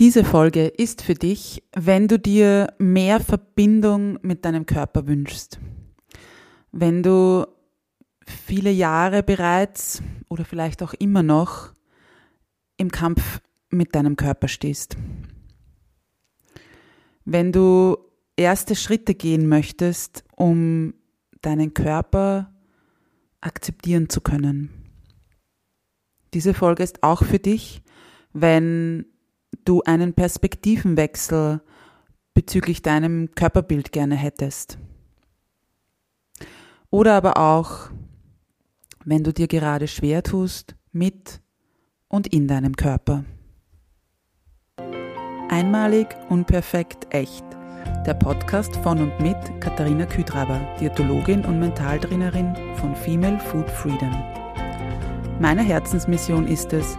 Diese Folge ist für dich, wenn du dir mehr Verbindung mit deinem Körper wünschst. Wenn du viele Jahre bereits oder vielleicht auch immer noch im Kampf mit deinem Körper stehst. Wenn du erste Schritte gehen möchtest, um deinen Körper akzeptieren zu können. Diese Folge ist auch für dich, wenn du einen Perspektivenwechsel bezüglich deinem Körperbild gerne hättest. Oder aber auch, wenn du dir gerade schwer tust mit und in deinem Körper. Einmalig, unperfekt, echt. Der Podcast von und mit Katharina Küdraber, Diätologin und Mentaltrainerin von Female Food Freedom. Meine Herzensmission ist es,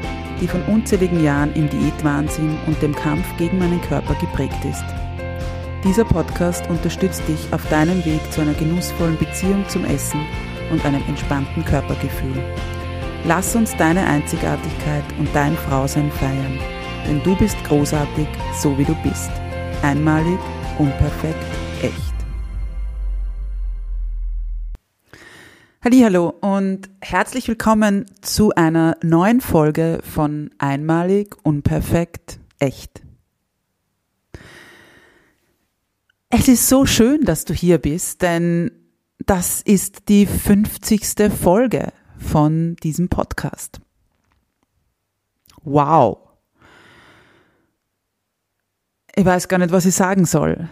die von unzähligen Jahren im Diätwahnsinn und dem Kampf gegen meinen Körper geprägt ist. Dieser Podcast unterstützt dich auf deinem Weg zu einer genussvollen Beziehung zum Essen und einem entspannten Körpergefühl. Lass uns deine Einzigartigkeit und dein Frausein feiern, denn du bist großartig, so wie du bist. Einmalig, unperfekt, echt. Hallo und herzlich willkommen zu einer neuen Folge von Einmalig, unperfekt, echt. Es ist so schön, dass du hier bist, denn das ist die 50. Folge von diesem Podcast. Wow. Ich weiß gar nicht, was ich sagen soll.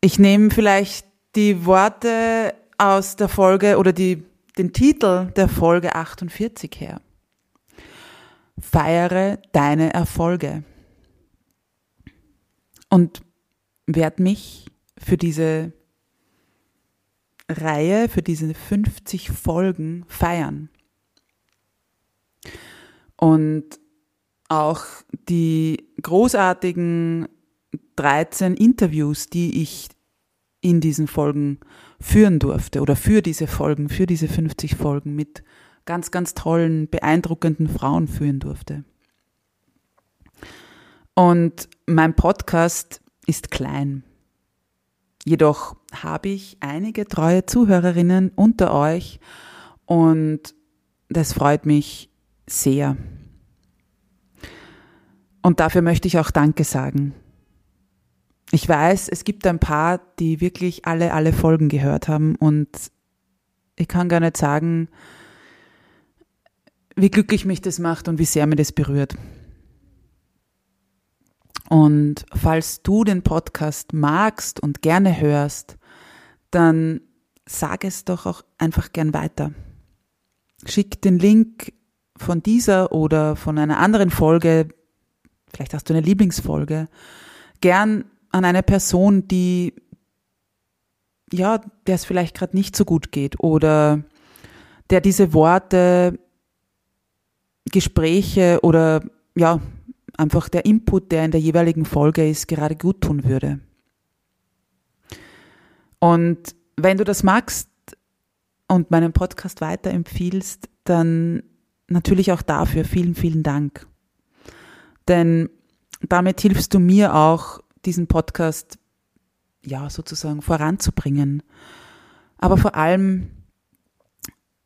Ich nehme vielleicht die Worte aus der Folge oder die, den Titel der Folge 48 her. Feiere deine Erfolge. Und werde mich für diese Reihe, für diese 50 Folgen feiern. Und auch die großartigen 13 Interviews, die ich in diesen Folgen führen durfte oder für diese Folgen, für diese 50 Folgen mit ganz, ganz tollen, beeindruckenden Frauen führen durfte. Und mein Podcast ist klein. Jedoch habe ich einige treue Zuhörerinnen unter euch und das freut mich sehr. Und dafür möchte ich auch Danke sagen. Ich weiß, es gibt ein paar, die wirklich alle, alle Folgen gehört haben und ich kann gar nicht sagen, wie glücklich mich das macht und wie sehr mir das berührt. Und falls du den Podcast magst und gerne hörst, dann sag es doch auch einfach gern weiter. Schick den Link von dieser oder von einer anderen Folge, vielleicht hast du eine Lieblingsfolge, gern an eine Person, die ja, der es vielleicht gerade nicht so gut geht oder der diese Worte, Gespräche oder ja, einfach der Input, der in der jeweiligen Folge ist, gerade gut tun würde. Und wenn du das magst und meinen Podcast weiterempfiehlst, dann natürlich auch dafür vielen, vielen Dank. Denn damit hilfst du mir auch, diesen Podcast ja sozusagen voranzubringen. Aber vor allem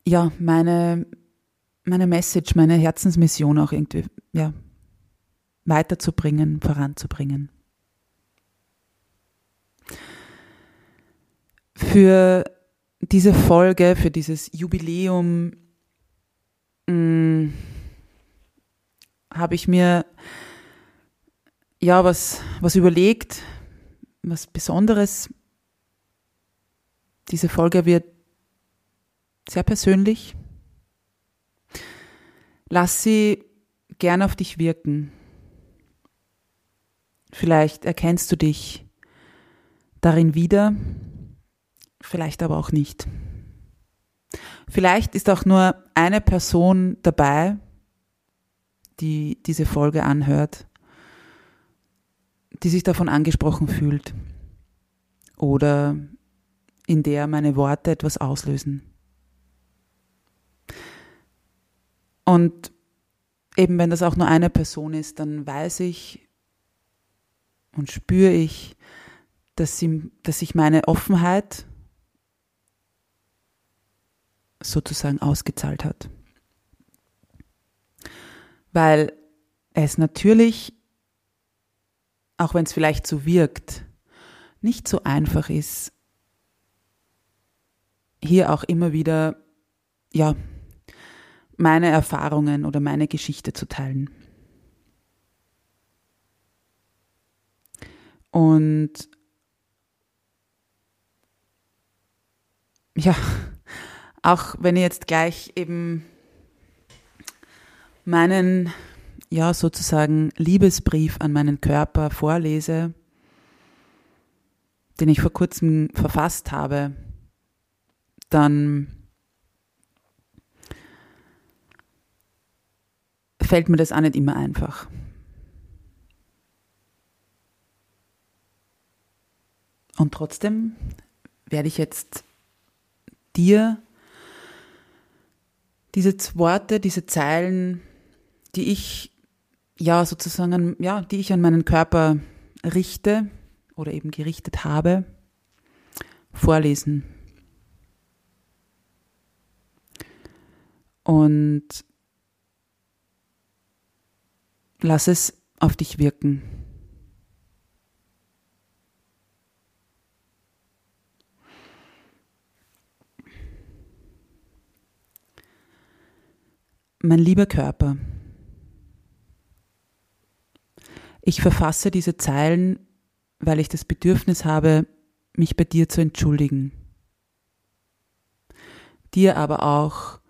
ja meine meine Message, meine Herzensmission auch irgendwie ja weiterzubringen, voranzubringen. Für diese Folge, für dieses Jubiläum mm, habe ich mir ja, was, was überlegt, was Besonderes. Diese Folge wird sehr persönlich. Lass sie gern auf dich wirken. Vielleicht erkennst du dich darin wieder, vielleicht aber auch nicht. Vielleicht ist auch nur eine Person dabei, die diese Folge anhört, die sich davon angesprochen fühlt oder in der meine Worte etwas auslösen. Und eben wenn das auch nur eine Person ist, dann weiß ich und spüre ich, dass, sie, dass sich meine Offenheit sozusagen ausgezahlt hat. Weil es natürlich, auch wenn es vielleicht so wirkt, nicht so einfach ist, hier auch immer wieder, ja, meine Erfahrungen oder meine Geschichte zu teilen. Und ja, auch wenn ich jetzt gleich eben meinen, ja, sozusagen Liebesbrief an meinen Körper vorlese, den ich vor kurzem verfasst habe, dann fällt mir das auch nicht immer einfach. Und trotzdem werde ich jetzt dir diese Worte, diese Zeilen, die ich ja sozusagen, ja, die ich an meinen Körper richte oder eben gerichtet habe, vorlesen. Und lass es auf dich wirken. Mein lieber Körper, ich verfasse diese Zeilen, weil ich das Bedürfnis habe, mich bei dir zu entschuldigen, dir aber auch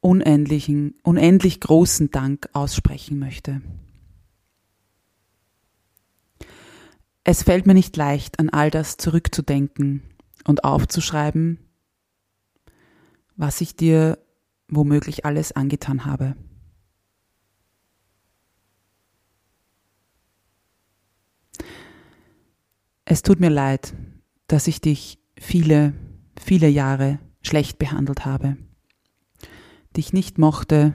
unendlichen, unendlich großen Dank aussprechen möchte. Es fällt mir nicht leicht, an all das zurückzudenken und aufzuschreiben, was ich dir womöglich alles angetan habe. Es tut mir leid, dass ich dich viele, viele Jahre schlecht behandelt habe, dich nicht mochte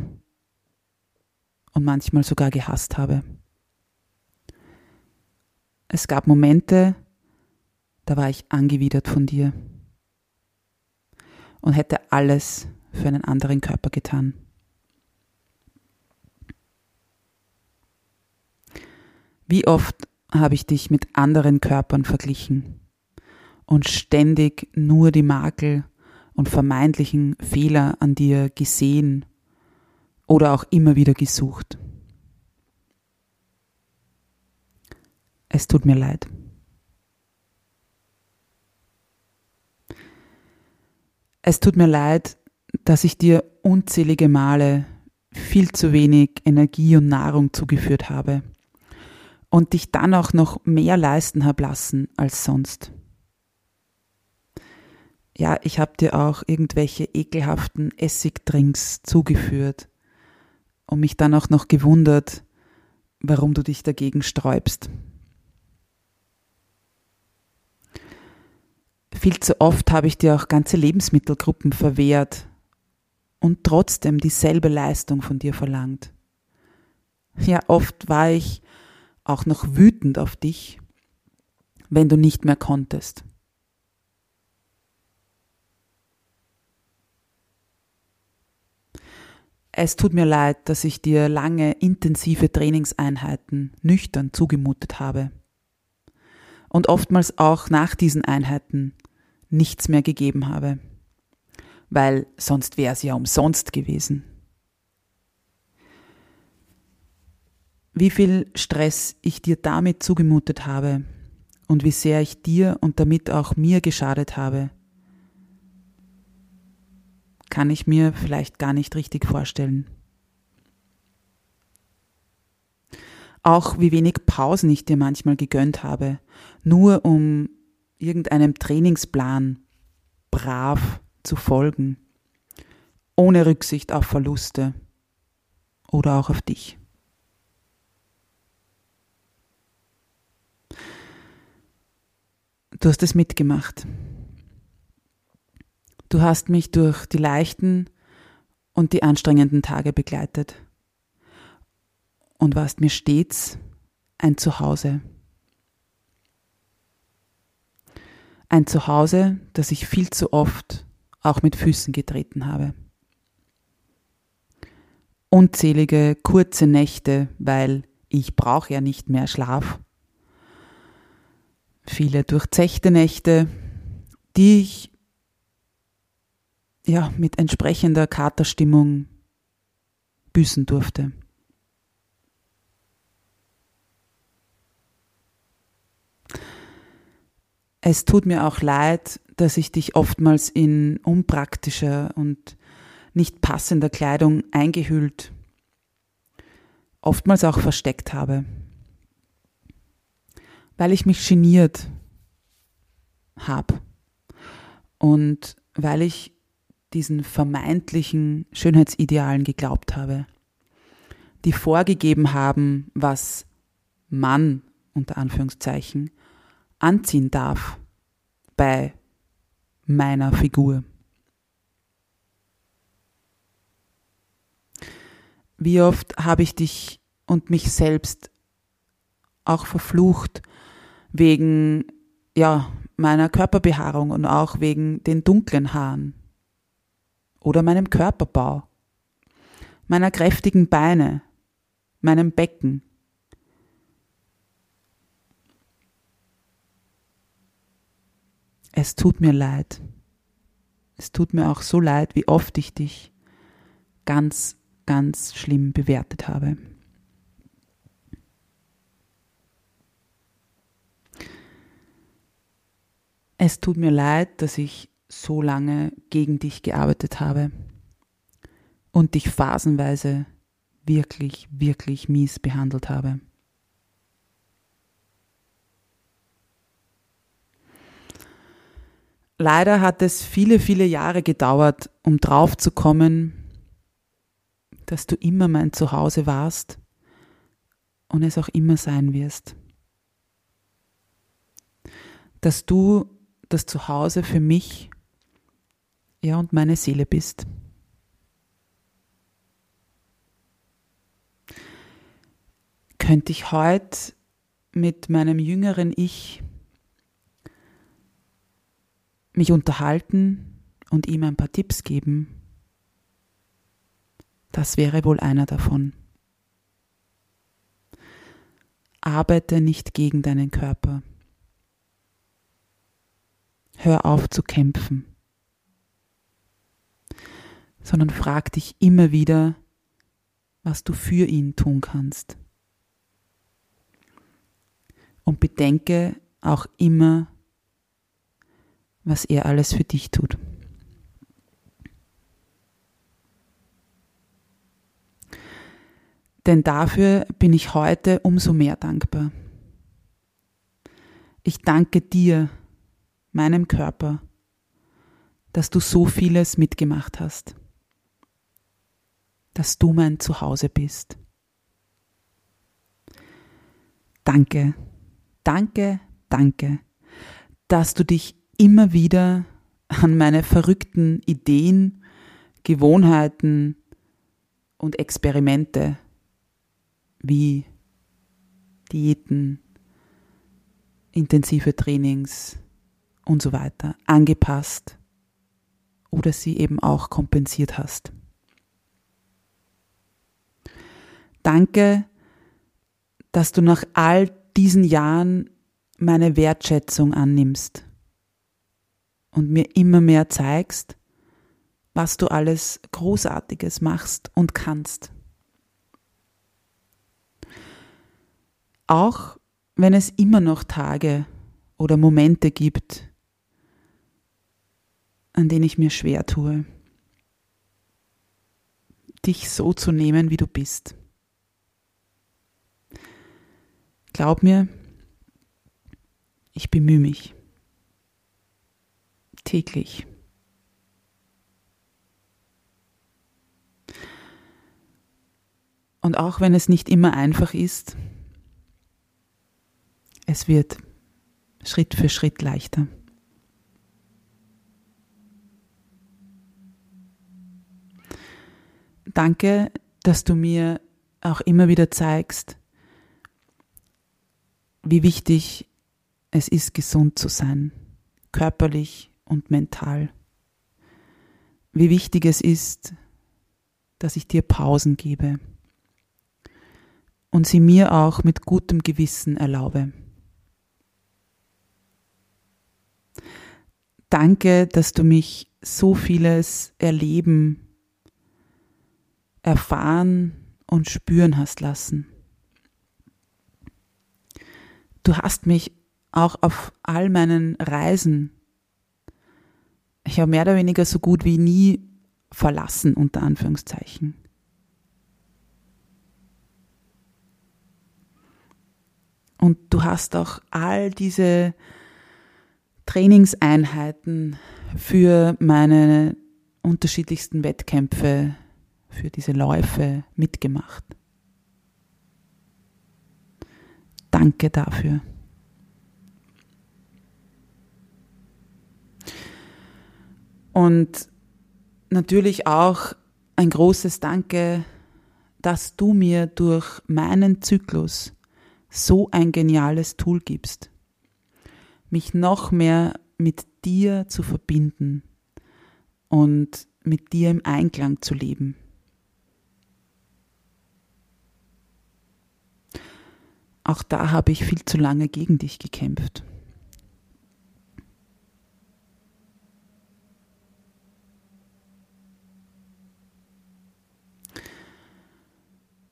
und manchmal sogar gehasst habe. Es gab Momente, da war ich angewidert von dir und hätte alles für einen anderen Körper getan. Wie oft habe ich dich mit anderen Körpern verglichen und ständig nur die Makel und vermeintlichen Fehler an dir gesehen oder auch immer wieder gesucht. Es tut mir leid. Es tut mir leid, dass ich dir unzählige Male viel zu wenig Energie und Nahrung zugeführt habe und dich dann auch noch mehr leisten habe lassen als sonst. Ja, ich habe dir auch irgendwelche ekelhaften Essigdrinks zugeführt und mich dann auch noch gewundert, warum du dich dagegen sträubst. Viel zu oft habe ich dir auch ganze Lebensmittelgruppen verwehrt und trotzdem dieselbe Leistung von dir verlangt. Ja, oft war ich auch noch wütend auf dich, wenn du nicht mehr konntest. Es tut mir leid, dass ich dir lange intensive Trainingseinheiten nüchtern zugemutet habe und oftmals auch nach diesen Einheiten nichts mehr gegeben habe weil sonst wäre es ja umsonst gewesen. Wie viel Stress ich dir damit zugemutet habe und wie sehr ich dir und damit auch mir geschadet habe, kann ich mir vielleicht gar nicht richtig vorstellen. Auch wie wenig Pausen ich dir manchmal gegönnt habe, nur um irgendeinem Trainingsplan brav zu folgen, ohne Rücksicht auf Verluste oder auch auf dich. Du hast es mitgemacht. Du hast mich durch die leichten und die anstrengenden Tage begleitet und warst mir stets ein Zuhause. Ein Zuhause, das ich viel zu oft auch mit Füßen getreten habe. Unzählige kurze Nächte, weil ich brauche ja nicht mehr Schlaf. Viele durchzechte Nächte, die ich ja mit entsprechender Katerstimmung büßen durfte. Es tut mir auch leid, dass ich dich oftmals in unpraktischer und nicht passender Kleidung eingehüllt, oftmals auch versteckt habe, weil ich mich geniert habe und weil ich diesen vermeintlichen Schönheitsidealen geglaubt habe, die vorgegeben haben, was Mann unter Anführungszeichen anziehen darf bei meiner Figur. Wie oft habe ich dich und mich selbst auch verflucht wegen ja, meiner Körperbehaarung und auch wegen den dunklen Haaren oder meinem Körperbau, meiner kräftigen Beine, meinem Becken, es tut mir leid. Es tut mir auch so leid, wie oft ich dich ganz, ganz schlimm bewertet habe. Es tut mir leid, dass ich so lange gegen dich gearbeitet habe und dich phasenweise wirklich, wirklich mies behandelt habe. Leider hat es viele, viele Jahre gedauert, um draufzukommen, dass du immer mein Zuhause warst und es auch immer sein wirst. Dass du das Zuhause für mich ja und meine Seele bist. Könnte ich heute mit meinem jüngeren Ich mich unterhalten und ihm ein paar Tipps geben, das wäre wohl einer davon. Arbeite nicht gegen deinen Körper. Hör auf zu kämpfen, sondern frag dich immer wieder, was du für ihn tun kannst. Und bedenke auch immer, was er alles für dich tut. Denn dafür bin ich heute umso mehr dankbar. Ich danke dir, meinem Körper, dass du so vieles mitgemacht hast, dass du mein Zuhause bist. Danke, danke, danke, dass du dich immer wieder an meine verrückten Ideen, Gewohnheiten und Experimente wie Diäten, intensive Trainings und so weiter angepasst oder sie eben auch kompensiert hast. Danke, dass du nach all diesen Jahren meine Wertschätzung annimmst und mir immer mehr zeigst, was du alles Großartiges machst und kannst. Auch wenn es immer noch Tage oder Momente gibt, an denen ich mir schwer tue, dich so zu nehmen, wie du bist. Glaub mir, ich bemühe mich. täglich. Und auch wenn es nicht immer einfach ist, es wird Schritt für Schritt leichter. Danke, dass du mir auch immer wieder zeigst, wie wichtig es ist, gesund zu sein, körperlich und mental. Wie wichtig es ist, dass ich dir Pausen gebe und sie mir auch mit gutem Gewissen erlaube. Danke, dass du mich so vieles erleben, erfahren und spüren hast lassen. Du hast mich auch auf all meinen Reisen, ich habe mehr oder weniger so gut wie nie verlassen, unter Anführungszeichen. Und du hast auch all diese Trainingseinheiten für meine unterschiedlichsten Wettkämpfe, für diese Läufe mitgemacht. Danke dafür. Und natürlich auch ein großes Danke, dass du mir durch meinen Zyklus so ein geniales Tool gibst, mich noch mehr mit dir zu verbinden und mit dir im Einklang zu leben. Auch da habe ich viel zu lange gegen dich gekämpft.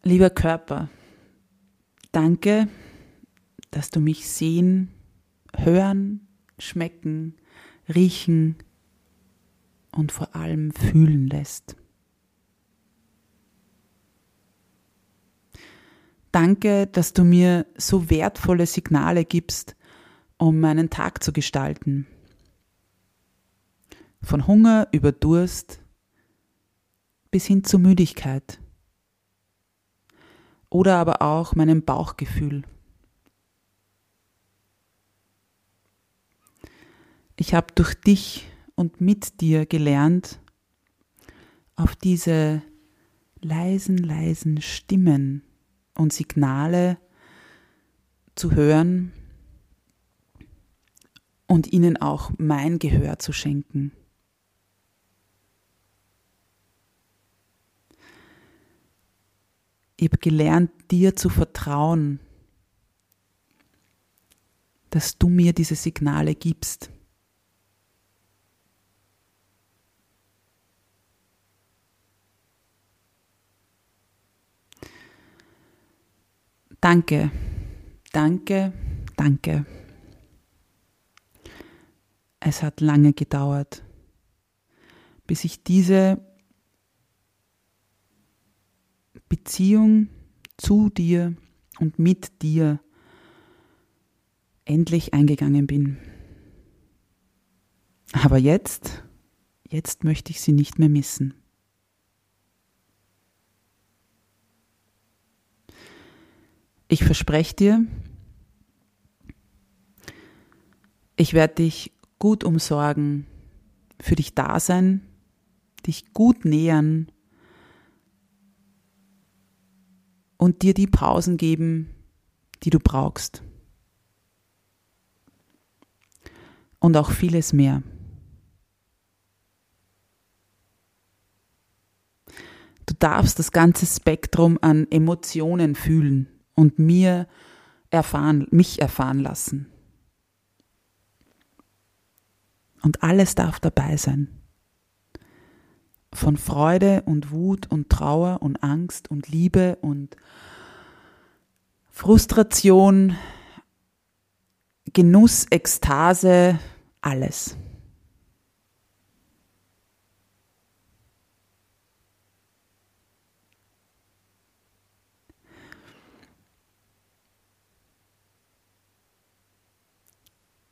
Lieber Körper, danke, dass du mich sehen, hören, schmecken, riechen und vor allem fühlen lässt. Danke, dass du mir so wertvolle Signale gibst, um meinen Tag zu gestalten. Von Hunger über Durst bis hin zu Müdigkeit oder aber auch meinem Bauchgefühl. Ich habe durch dich und mit dir gelernt, auf diese leisen, leisen Stimmen und Signale zu hören und ihnen auch mein Gehör zu schenken. Ich habe gelernt, dir zu vertrauen, dass du mir diese Signale gibst. Danke, danke, danke. Es hat lange gedauert, bis ich diese Beziehung zu dir und mit dir endlich eingegangen bin. Aber jetzt, jetzt möchte ich sie nicht mehr missen. Ich verspreche dir, ich werde dich gut umsorgen, für dich da sein, dich gut nähern und dir die Pausen geben, die du brauchst. Und auch vieles mehr. Du darfst das ganze Spektrum an Emotionen fühlen und mir erfahren, mich erfahren lassen. Und alles darf dabei sein von Freude und Wut und Trauer und Angst und Liebe und Frustration, Genuss, Ekstase, alles.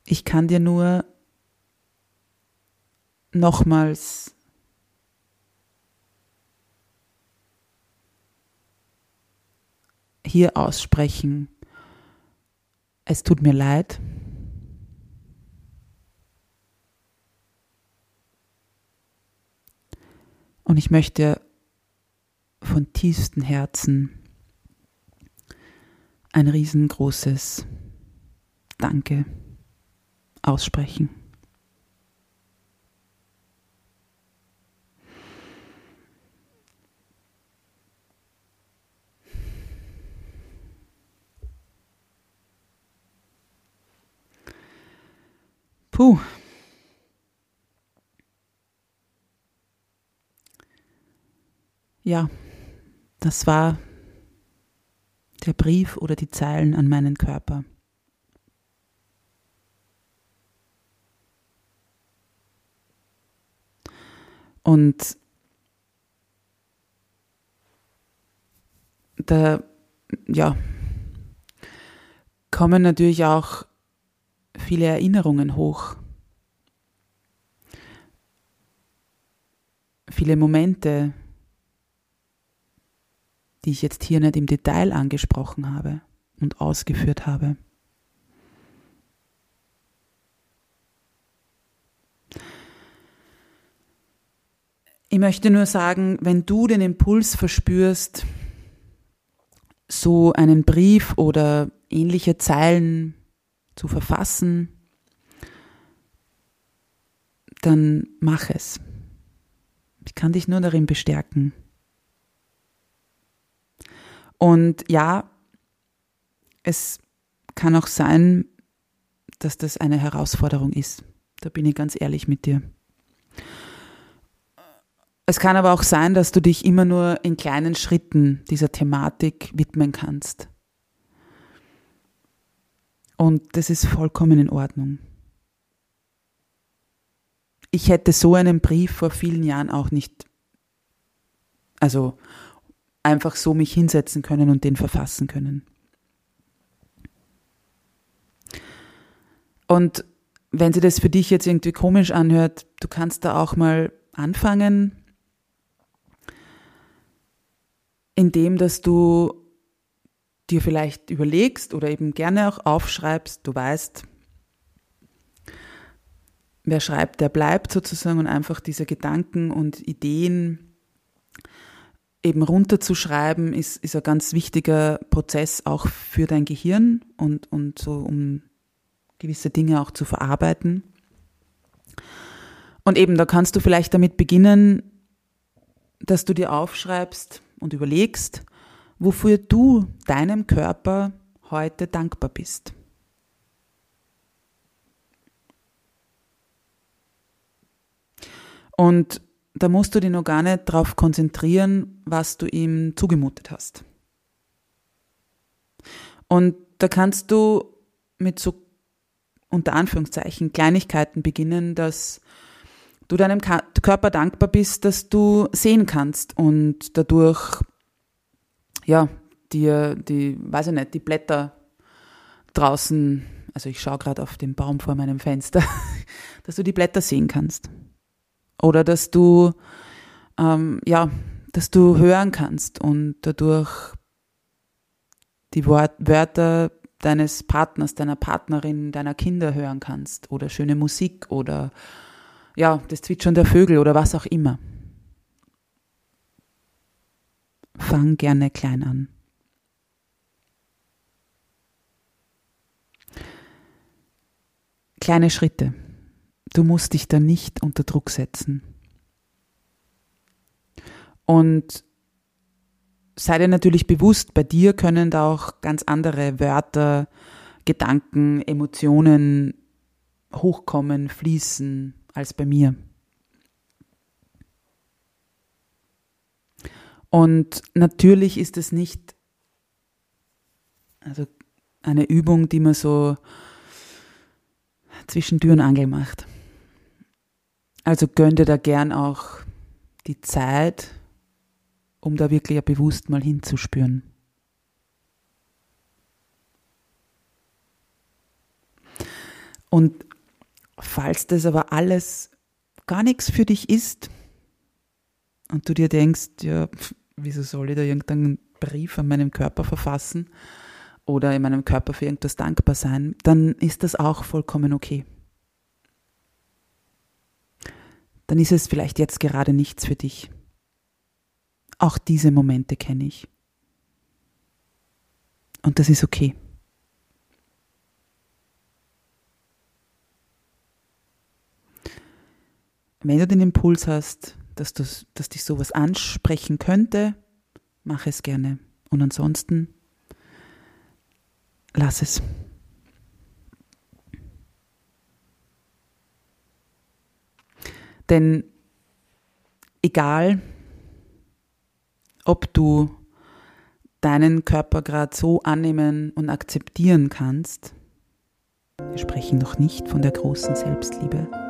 Ich kann dir nur nochmals hier aussprechen, es tut mir leid. Und ich möchte von tiefstem Herzen ein riesengroßes Danke aussprechen. Puh. Ja, das war der Brief oder die Zeilen an meinen Körper. Und da, ja, kommen natürlich auch viele Erinnerungen hoch. Viele Momente, die ich jetzt hier nicht im Detail angesprochen habe und ausgeführt habe. Ich möchte nur sagen, wenn du den Impuls verspürst, so einen Brief oder ähnliche Zeilen zu verfassen, dann mach es. Ich kann dich nur darin bestärken. Und ja, es kann auch sein, dass das eine Herausforderung ist. Da bin ich ganz ehrlich mit dir. Es kann aber auch sein, dass du dich immer nur in kleinen Schritten dieser Thematik widmen kannst. Und das ist vollkommen in Ordnung. Ich hätte so einen Brief vor vielen Jahren auch nicht, also einfach so mich hinsetzen können und den verfassen können. Und wenn sie das für dich jetzt irgendwie komisch anhört, du kannst da auch mal anfangen, indem dass du dir vielleicht überlegst oder eben gerne auch aufschreibst, du weißt, wer schreibt, der bleibt sozusagen und einfach diese Gedanken und Ideen eben runterzuschreiben, ist, ist ein ganz wichtiger Prozess auch für dein Gehirn und, und so, um gewisse Dinge auch zu verarbeiten. Und eben, da kannst du vielleicht damit beginnen, dass du dir aufschreibst und überlegst, wofür du deinem Körper heute dankbar bist. Und da musst du dich noch gar nicht darauf konzentrieren, was du ihm zugemutet hast. Und da kannst du mit so unter Anführungszeichen Kleinigkeiten beginnen, dass du deinem Körper dankbar bist, dass du sehen kannst und dadurch ja, dir die, weiß ich nicht, die Blätter draußen, also ich schaue gerade auf den Baum vor meinem Fenster, dass du die Blätter sehen kannst. Oder dass du, ähm, ja, dass du hören kannst und dadurch die Wort Wörter deines Partners, deiner Partnerin, deiner Kinder hören kannst oder schöne Musik oder ja, das Zwitschern der Vögel oder was auch immer. Fang gerne klein an. Kleine Schritte. Du musst dich da nicht unter Druck setzen. Und sei dir natürlich bewusst, bei dir können da auch ganz andere Wörter, Gedanken, Emotionen hochkommen, fließen als bei mir. Und natürlich ist es nicht also eine Übung, die man so zwischen Tür und Angel macht. Also gönn dir da gern auch die Zeit, um da wirklich bewusst mal hinzuspüren. Und falls das aber alles gar nichts für dich ist und du dir denkst, ja, wieso soll ich da irgendeinen Brief an meinem Körper verfassen oder in meinem Körper für irgendwas dankbar sein, dann ist das auch vollkommen okay. Dann ist es vielleicht jetzt gerade nichts für dich. Auch diese Momente kenne ich. Und das ist okay. Wenn du den Impuls hast, dass, du, dass dich sowas ansprechen könnte, mach es gerne. Und ansonsten lass es. Denn egal, ob du deinen Körper gerade so annehmen und akzeptieren kannst, wir sprechen noch nicht von der großen Selbstliebe.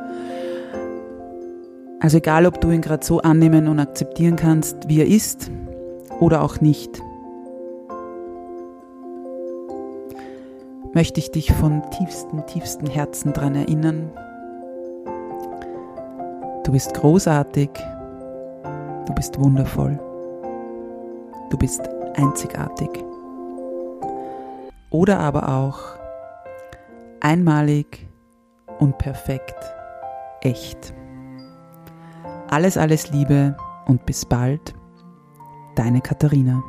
Also egal, ob du ihn gerade so annehmen und akzeptieren kannst, wie er ist oder auch nicht, möchte ich dich von tiefstem, tiefstem Herzen daran erinnern. Du bist großartig, du bist wundervoll, du bist einzigartig. Oder aber auch einmalig und perfekt, echt. Alles, alles Liebe und bis bald, deine Katharina.